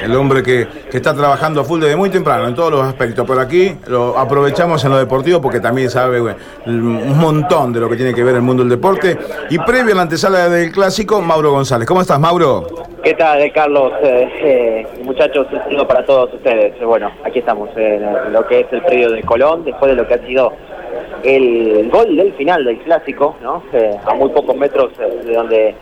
el hombre que, está trabajando full desde muy temprano en todos los aspectos. Pero aquí lo aprovechamos en lo deportivo porque también sabe un montón de lo que tiene que ver el mundo del deporte. Y previo a la antesala del clásico, Mauro González. ¿Cómo estás, Mauro? ¿Qué tal, Carlos? Eh, eh, muchachos, un saludo para todos ustedes. Bueno, aquí estamos en lo que es el predio de Colón, después de lo que ha sido el gol del final del clásico, ¿no? Eh, a muy pocos metros de donde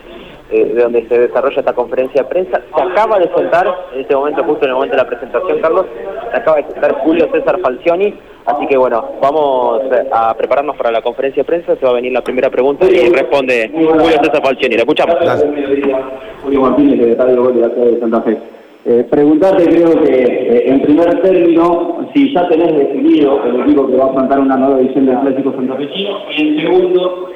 eh, de donde se desarrolla esta conferencia de prensa. Se acaba de sentar, en este momento, justo en el momento de la presentación, Carlos, se acaba de sentar Julio César Falcioni. Así que bueno, vamos a prepararnos para la conferencia de prensa. Se va a venir la primera pregunta y responde Julio César Falcioni. La escuchamos. Julio Martínez, de la ciudad de Santa Fe. Eh, preguntarte, creo que eh, en primer término, si ya tenés decidido el equipo que va a afrontar una nueva edición del Clásico Santafesino, y en segundo,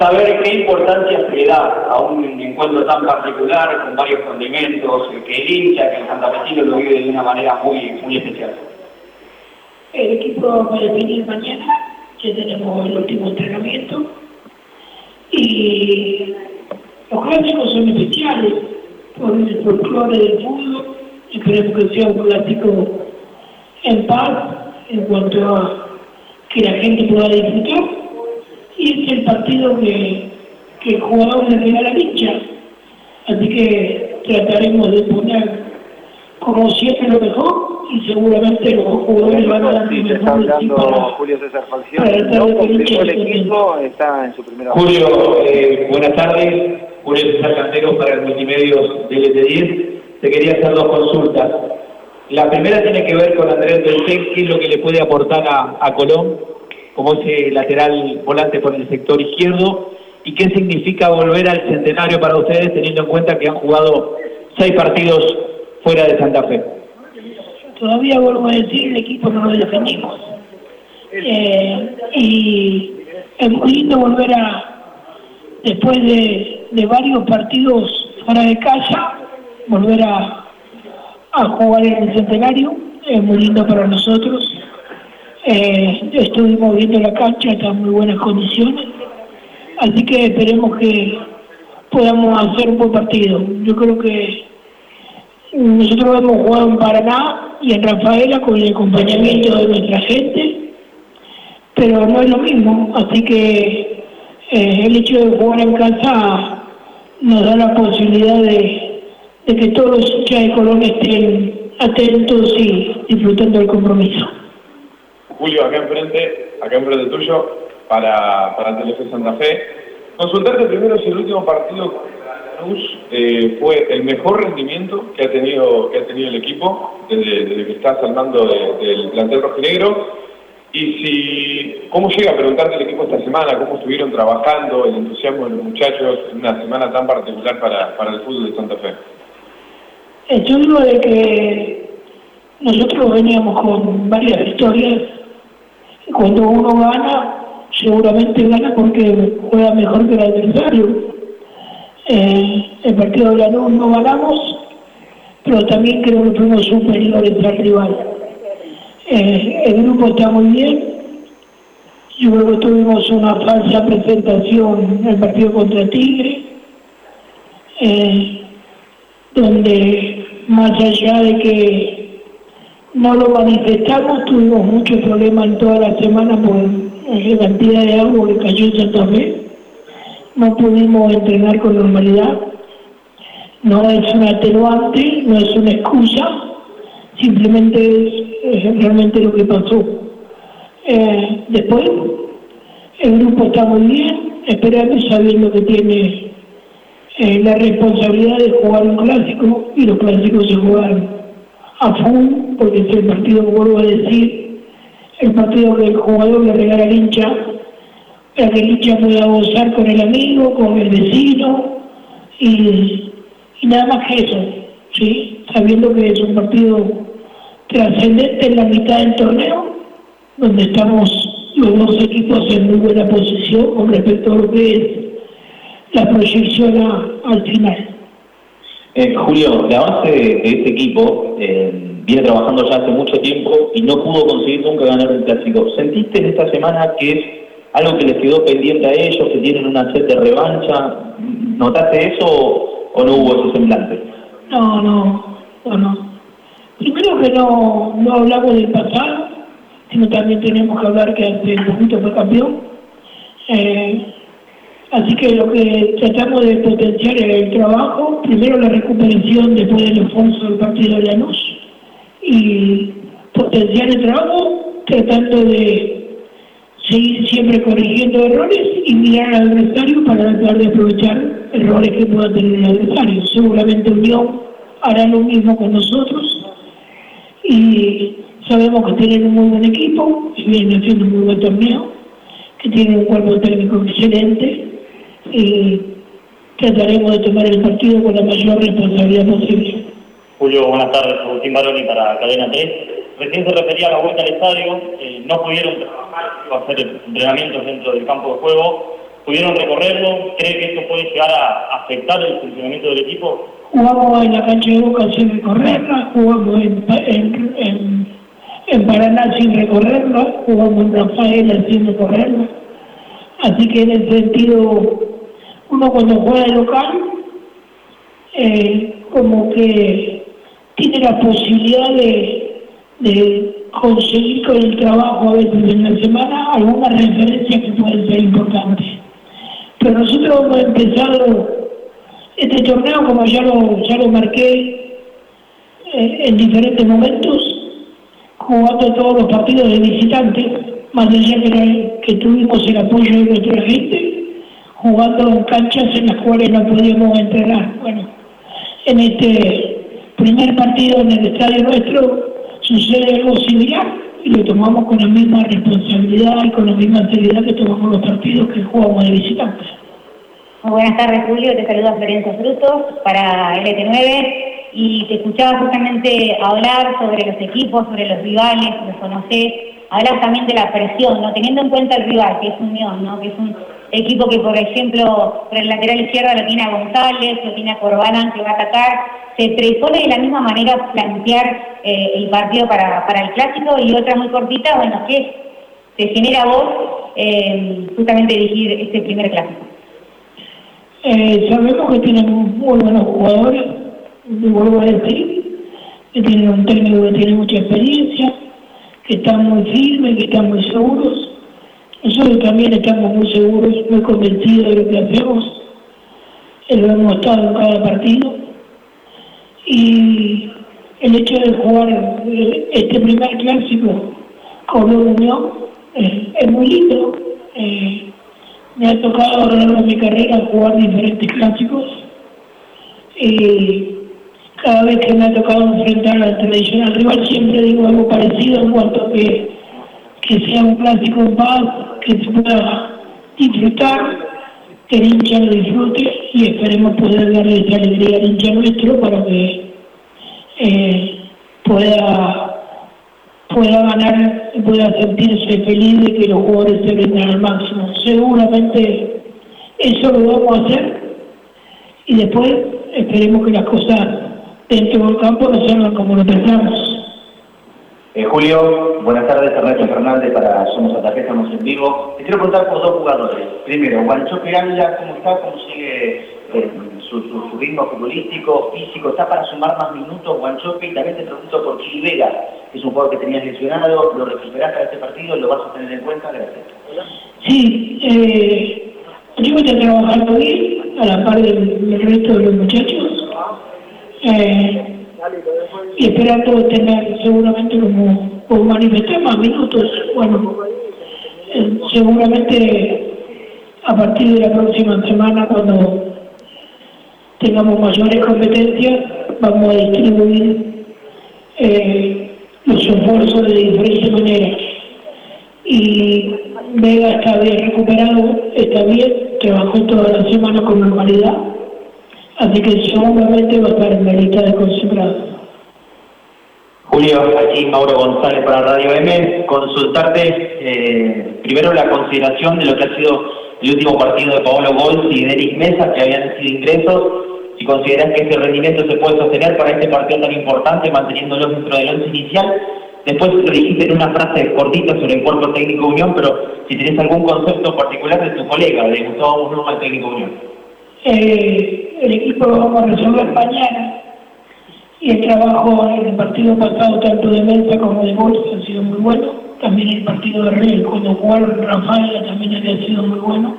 saber qué importancia se da a un encuentro tan particular, con varios condimentos, que el hincha, que el santafesino lo vive de una manera muy, muy especial. El equipo va a definir mañana, ya tenemos el último entrenamiento, y los clásicos son especiales por el folclore del fútbol, esperemos que sea un clásico en paz en cuanto a que la gente pueda disfrutar y es el partido que, que el jugador le regala la hincha. Así que trataremos de poner como siempre lo mejor y seguramente los jugadores van a dar mejor para, Julio César Falcione, no completó el equipo, está en su primera Julio, eh, buenas tardes. Julio César Cantero para el Multimedios del 10 Te quería hacer dos consultas. La primera tiene que ver con Andrés del qué es lo que le puede aportar a, a Colón como ese lateral volante por el sector izquierdo y qué significa volver al centenario para ustedes teniendo en cuenta que han jugado seis partidos fuera de Santa Fe. Todavía vuelvo a decir, el equipo no lo defendimos. Eh, y es muy lindo volver a, después de, de varios partidos fuera de casa, volver a, a jugar en el centenario. Es muy lindo para nosotros eh, estuvimos viendo la cancha, está en muy buenas condiciones, así que esperemos que podamos hacer un buen partido. Yo creo que nosotros hemos jugado en Paraná y en Rafaela con el acompañamiento de nuestra gente, pero no es lo mismo, así que eh, el hecho de jugar en casa nos da la posibilidad de, que todos los hinchas de Colón estén atentos y disfrutando del compromiso. Julio, acá enfrente, acá enfrente tuyo, para, para Telefe Santa Fe. Consultarte primero si el último partido eh, fue el mejor rendimiento que ha tenido, que ha tenido el equipo desde, que estás al mando del plantel rojinegro. Y si, ¿cómo llega a preguntarte el equipo esta semana? ¿Cómo estuvieron trabajando, el entusiasmo de los muchachos en una semana tan particular para, para el fútbol de Santa Fe? Yo digo de que nosotros veníamos con varias historias cuando uno gana, seguramente gana porque juega mejor que el adversario. Eh, el partido de la no ganamos, pero también creo que fuimos superiores al rival. Eh, el grupo está muy bien. Yo creo que tuvimos una falsa presentación en el partido contra Tigre, eh, donde más allá de que no lo manifestamos, tuvimos muchos problemas en toda la semana por la cantidad de agua que cayó en Santa Fe. No pudimos entrenar con normalidad. No es un atenuante, no es una excusa, simplemente es, realmente lo que pasó. Eh, después, el grupo está muy bien, esperando sabiendo que tiene eh, la responsabilidad de jugar un clásico y los clásicos se juegan a full, porque es el partido, vuelvo a decir, el partido que el jugador le regala al hincha, para que el hincha pueda gozar con el amigo, con el vecino, y, nada más que eso, ¿sí? sabiendo que es un partido trascendente en la mitad del torneo, donde estamos los dos equipos en muy buena posición con respecto a lo que es la proyección al final. Eh, Julio, la base de, este equipo eh, viene trabajando ya hace mucho tiempo y no pudo conseguir nunca ganar el clásico. ¿Sentiste en esta semana que es algo que les quedó pendiente a ellos, que tienen una sed de revancha? ¿Notaste eso o, no hubo ese semblante? No, no. Bueno, primero que no, no hablamos del pasado, sino también tenemos que hablar que hace poquito fue campeón. Eh, así que lo que tratamos de potenciar es el trabajo, primero la recuperación después del esfuerzo del partido de Lanús. Y potenciar el trabajo tratando de seguir siempre corrigiendo errores y mirar al adversario para tratar de aprovechar errores que pueda tener el adversario. Seguramente Unión hará lo mismo con nosotros. Y sabemos que tienen un muy buen equipo, que vienen haciendo un muy buen torneo, que tienen un cuerpo técnico excelente y trataremos de tomar el partido con la mayor responsabilidad posible. Julio, buenas tardes. Agustín Baroni para Cadena 3. Recién se refería a la vuelta al estadio, eh, no pudieron hacer entrenamientos dentro del campo de juego, pudieron recorrerlo, ¿cree que esto puede llegar a afectar el funcionamiento del equipo? Jugamos en la cancha de Boca sin recorrerla, jugamos en, en, Paraná sin recorrerla, jugamos en Rafaela sin recorrerla. Así que en el sentido, uno cuando juega de local, eh, como que tiene la posibilidad de conseguir con el trabajo a veces en la semana algunas referencias que pueden ser importantes. Pero nosotros hemos empezado este torneo, como ya lo, ya lo marqué eh, en diferentes momentos, jugando todos los partidos de visitantes, más allá que, que tuvimos el apoyo de nuestra gente, jugando en canchas en las cuales no podíamos entrenar. Bueno, en este primer partido en el estadio nuestro sucede algo similar y lo tomamos con la misma responsabilidad y con la misma seriedad que tomamos los partidos que jugamos de visitantes. Muy buenas tardes, Julio. Te saluda Florencia Frutos para LT9 y te escuchaba justamente hablar sobre los equipos, sobre los rivales, los conocés. Hablas también de la presión, ¿no? Teniendo en cuenta el rival, que es Unión, ¿no? Que es un equipo que, por ejemplo, por el lateral izquierdo lo tiene a González, lo tiene a Corbalán que va a atacar. ¿Se predispone de la misma manera plantear eh, el partido para, para el clásico? Y otra muy cortita, bueno, ¿qué te genera vos eh, justamente dirigir este primer clásico? Eh, sabemos que tienen muy buenos jugadores, vuelvo a decir, que tienen un técnico que tiene mucha experiencia, que están muy firmes, que están muy seguros nosotros también estamos muy seguros, muy convencidos de lo que hacemos. Lo hemos estado en cada partido. Y el hecho de jugar este primer clásico con Unión eh, es muy lindo. Eh, me ha tocado a lo largo de mi carrera jugar diferentes clásicos. Y cada vez que me ha tocado enfrentar al tradicional rival siempre digo algo parecido en cuanto a que que sea un clásico en paz, que se pueda disfrutar, que el hincha lo disfrute y esperemos poder darle esa alegría al hincha nuestro para que eh, pueda pueda ganar y pueda sentirse feliz de que los jugadores se vendan al máximo. Seguramente eso lo vamos a hacer y después esperemos que las cosas del campo no salgan como lo pensamos. Eh, Julio, buenas tardes, Ernesto Fernández para Somos Ataque, estamos en vivo. Te quiero preguntar por dos jugadores. Primero, Guanchope Ávila, ¿cómo está? ¿Cómo sigue eh, su, ritmo futbolístico, físico? ¿Está para sumar más minutos Guanchope? Y también te pregunto por Chile Vega, que es un jugador que tenías lesionado, ¿lo recuperaste a este partido? ¿Lo vas a tener en cuenta? Gracias. Sí, eh, yo voy a trabajando bien, a la par del, resto de los muchachos. Eh, esperando tener seguramente como, como manifestar más minutos. Bueno, eh, seguramente a partir de la próxima semana cuando tengamos mayores competencias vamos a distribuir eh, los esfuerzos de diferentes maneras. Y Vega está bien recuperado, está bien, trabajó toda la semana con normalidad, así que seguramente va a estar en la lista de concentrados. Julio, aquí Mauro González para Radio M. Consultarte eh, primero la consideración de lo que ha sido el último partido de Paolo Golz y de Eric Mesa, que habían sido ingresos. Si consideras que ese rendimiento se puede sostener para este partido tan importante, manteniéndolo dentro del once inicial. Después lo dijiste en una frase cortita sobre el cuerpo técnico Unión, pero si tenés algún concepto particular de tu colega, de Gustavo Muñoz al técnico Unión. Eh, el equipo lo vamos a resolver mañana Y el trabajo en el partido pasado, tanto de Mesa como de Bolsa, ha sido muy bueno. También el partido de Rey, cuando jugaron Rafael, también había sido muy bueno.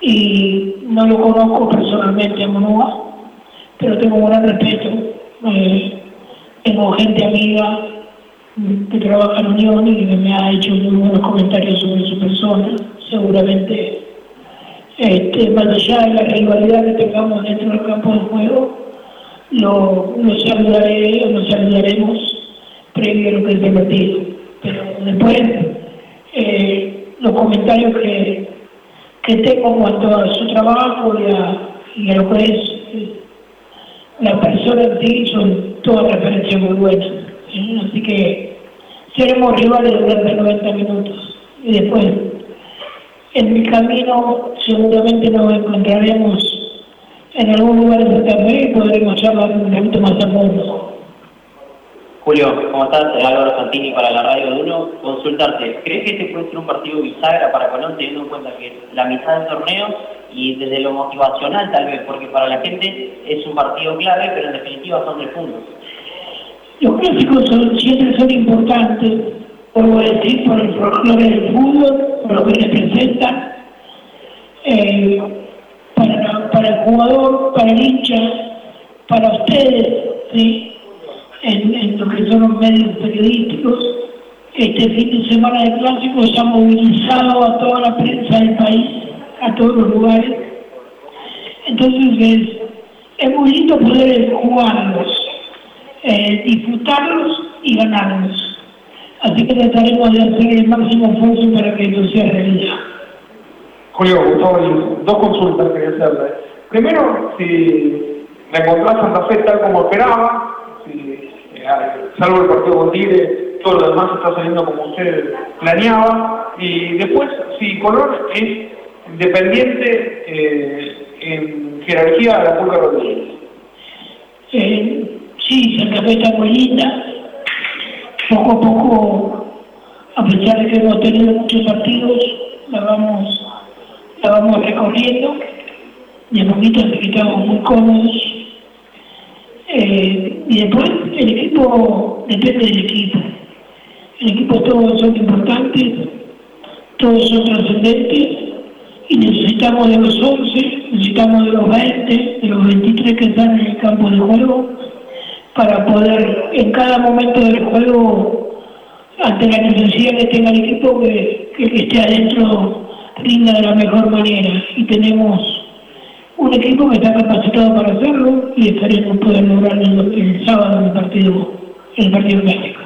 Y no lo conozco personalmente a Monúa, pero tengo un gran respeto. Eh, tengo gente amiga que trabaja en Unión y que me ha hecho muy buenos comentarios sobre su persona. Seguramente, este, más allá de la rivalidad que tengamos dentro del campo de juego, lo, lo saludaré o nos saludaremos previo a lo que es el partido. Pero después, eh, los comentarios que, que tengo en cuanto a su trabajo y a, y a lo que es eh, la persona en sí son todas referencias muy buenas. ¿sí? Así que seremos rivales durante 90 minutos. Y después, en mi camino, seguramente nos encontraremos en algún lugar de Santa Fe y podremos charlar un poquito más a fondo. Julio, ¿cómo estás? Álvaro Santini para la Radio de Uno. Consultarte, ¿crees que este puede ser un partido bisagra para Colón teniendo en cuenta que la mitad del torneo y desde lo motivacional tal vez? Porque para la gente es un partido clave, pero en definitiva son tres puntos. Los clásicos son, siempre son importantes, vuelvo a decir, por el folclore del fútbol, por lo que representan, eh, para, para el jugador, para el hincha, para ustedes, en, en lo que son los medios periodísticos. Este fin de semana de clásicos ha movilizado a toda la prensa del país, a todos los lugares. Entonces es, es muy lindo poder jugarlos, eh, disfrutarlos y ganarlos. Así que trataremos de hacer el máximo esfuerzo para que eso sea realidad. Julio, Gustavo, dos consultas quería hacerle. Primero, si la encontrás Santa Fe tal como esperaba, si, eh, salvo el partido con Tigre, todo lo demás está saliendo como usted planeaba. Y después, si Colón es dependiente eh, en jerarquía de la Pulga Rodríguez. Eh, sí, Santa Fe está muy linda. Poco a poco, a pesar de que hemos tenido muchos partidos, la vamos, la vamos recorriendo. De a poquito así que estamos muy cómodos. Eh, y después el equipo depende del equipo. El equipo todos son importantes, todos son trascendentes y necesitamos de los 11, necesitamos de los 20, de los 23 que están en el campo de juego para poder en cada momento del juego, ante la necesidad que tenga el equipo, que, que esté adentro rinda de la mejor manera. Y tenemos un equipo que está capacitado para hacerlo y esperemos poder lograrlo el, sábado en el partido, en el partido clásico.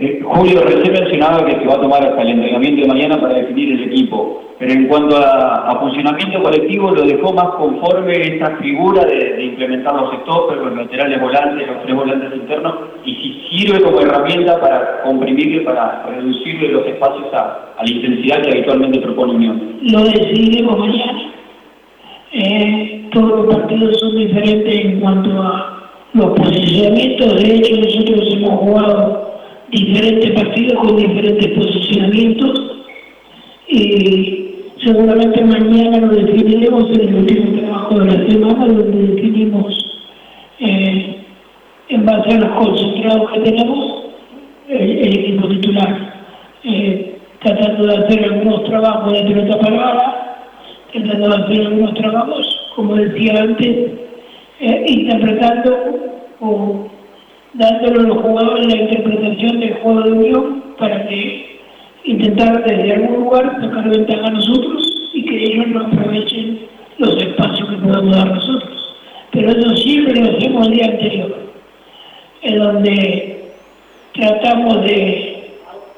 Eh, Julio, recién mencionaba que se va a tomar hasta el entrenamiento de mañana para definir el equipo, pero en cuanto a, funcionamiento colectivo, lo dejó más conforme esa figura de, de implementar los sectores, los laterales volantes, los tres volantes internos, y si sirve como herramienta para comprimirle, para reducirle los espacios a, a la intensidad que habitualmente propone Unión. Lo decidiremos mañana. Eh, todos los partidos son diferentes en cuanto a los posicionamientos. De hecho, nosotros hemos jugado diferentes partidos con diferentes posicionamientos. Y seguramente mañana lo definiremos en el último trabajo de la semana donde definimos eh, en base a los concentrados que tenemos el, el equipo titular eh, tratando de hacer algunos trabajos de pelota parada tratando de hacer algunos trabajos como decía antes eh, interpretando o dándole a los jugadores la interpretación del juego de unión para que intentar desde algún lugar sacar ventaja a nosotros y que ellos no aprovechen los espacios que podamos dar nosotros. Pero eso siempre lo hacemos el día anterior, en donde tratamos de,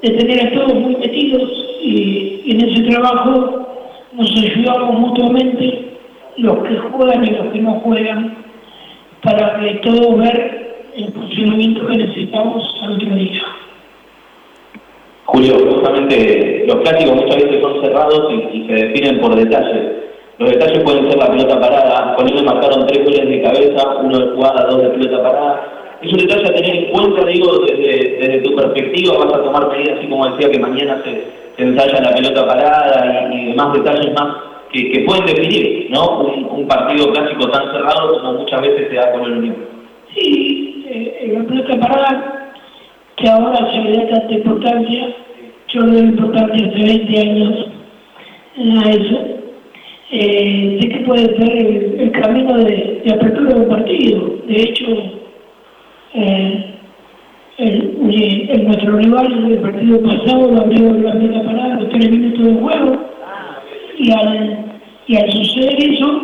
de tener a todos muy metidos y, y en ese trabajo nos ayudamos mutuamente los que juegan y los que no juegan para que todos ver el funcionamiento que necesitamos al otro día. Julio, justamente los clásicos muchas veces son cerrados y, y se definen por detalles. Los detalles pueden ser la pelota parada, con ellos marcaron tres goles de cabeza, uno de jugada, dos de pelota parada. Es un detalle a tener en cuenta, digo, desde, desde tu perspectiva, vas a tomar medidas, así como decía que mañana se, se ensaya la pelota parada y, y demás detalles más que, que pueden definir ¿no? un, un partido clásico tan cerrado como muchas veces se da con el Unión. Sí, eh, en pelota parada, que ahora se le da tanta importancia, yo le doy importancia hace 20 años a eso. Eh, sé que puede ser el, camino de, apertura de un partido. De hecho, eh, el, nuestro rival del partido pasado lo abrió la pelota parada los tres minutos de juego y al, y al suceder eso,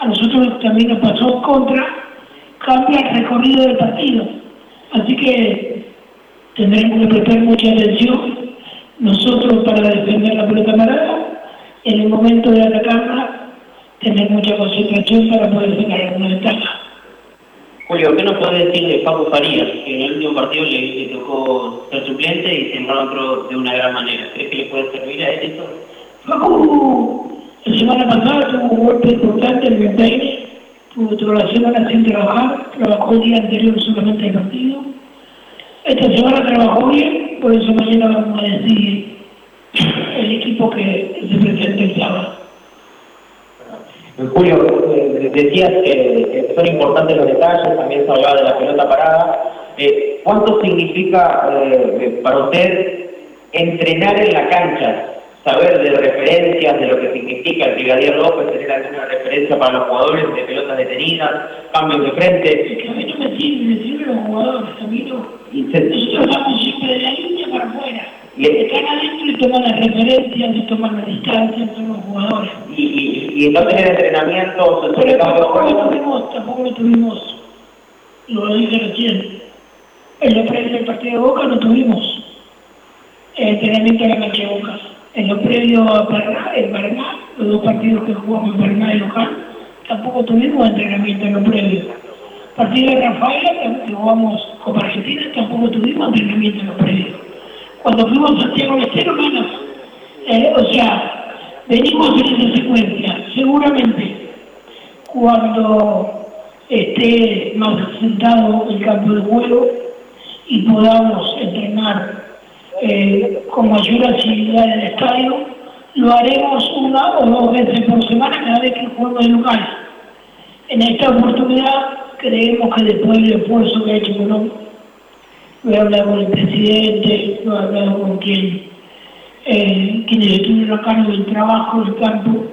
a nosotros también nos pasó contra, cambia el recorrido del partido. Así que tendremos que prestar mucha atención nosotros para defender la pelota parada, en el momento de atacarla, tener mucha concentración para poder sacar alguna ventaja. Julio, ¿qué nos puede decir de Paco Farías, que en el último partido le, tocó ser suplente y se encontró de una gran manera? ¿Crees que le puede servir a él esto? Paco, la semana pasada tuvo un golpe importante en el peine, tuvo toda la semana sin trabajar, trabajó el día anterior solamente el partido. Esta semana trabajó bien, por eso mañana vamos a decir el equipo que se presenta el sábado. Julio, eh, decías que, son importantes los detalles, también se hablaba de la pelota parada. Eh, ¿Cuánto significa eh, para usted entrenar en la cancha? Saber de referencias, de lo que significa el Brigadier López, tener alguna referencia para los jugadores de pelotas detenidas, cambios de frente. Es que a mí no me sirve, me sirven los jugadores, a mí no. Nosotros vamos siempre de la línea para afuera. Le... Están adentro y toman las referencias, y toman la distancia, son los jugadores. Y, y, no tener entrenamiento, Pero tampoco lo tuvimos, tampoco lo tuvimos, lo dije recién. En lo previo del partido de Boca no tuvimos entrenamiento en la cancha de Boca en lo previo a Paraná, en Paraná, los dos partidos que jugamos en Paraná y local, tampoco tuvimos entrenamiento en lo previo. Partido de Rafaela, que jugamos con Argentina, tampoco tuvimos entrenamiento en lo previo. Cuando fuimos a Santiago del Estero, menos. Eh, o sea, venimos en esa secuencia. Seguramente, cuando esté más sentado el campo de juego y podamos entrenar eh, con mayor asiduidad en el estadio. Lo haremos una o dos veces por semana cada vez que juego de local. En esta oportunidad creemos que después del esfuerzo que ha hecho Colón, lo he hablado con el presidente, lo he hablado con quien, eh, quienes estuvieron a cargo del trabajo del campo.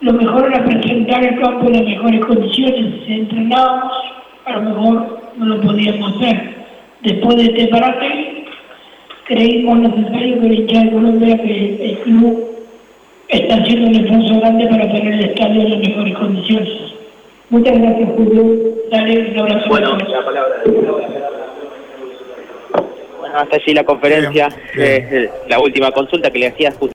Lo mejor era presentar el campo en las mejores condiciones. Si entrenábamos, a lo mejor no lo podíamos hacer. Después de este parate, creímos necesario que el hincha de Colombia, que el club está haciendo un esfuerzo grande para tener el estadio en las mejores condiciones. Muchas gracias, Julio. Dale un abrazo. Bueno, la palabra. Bueno, hasta allí la conferencia, la última consulta que le hacía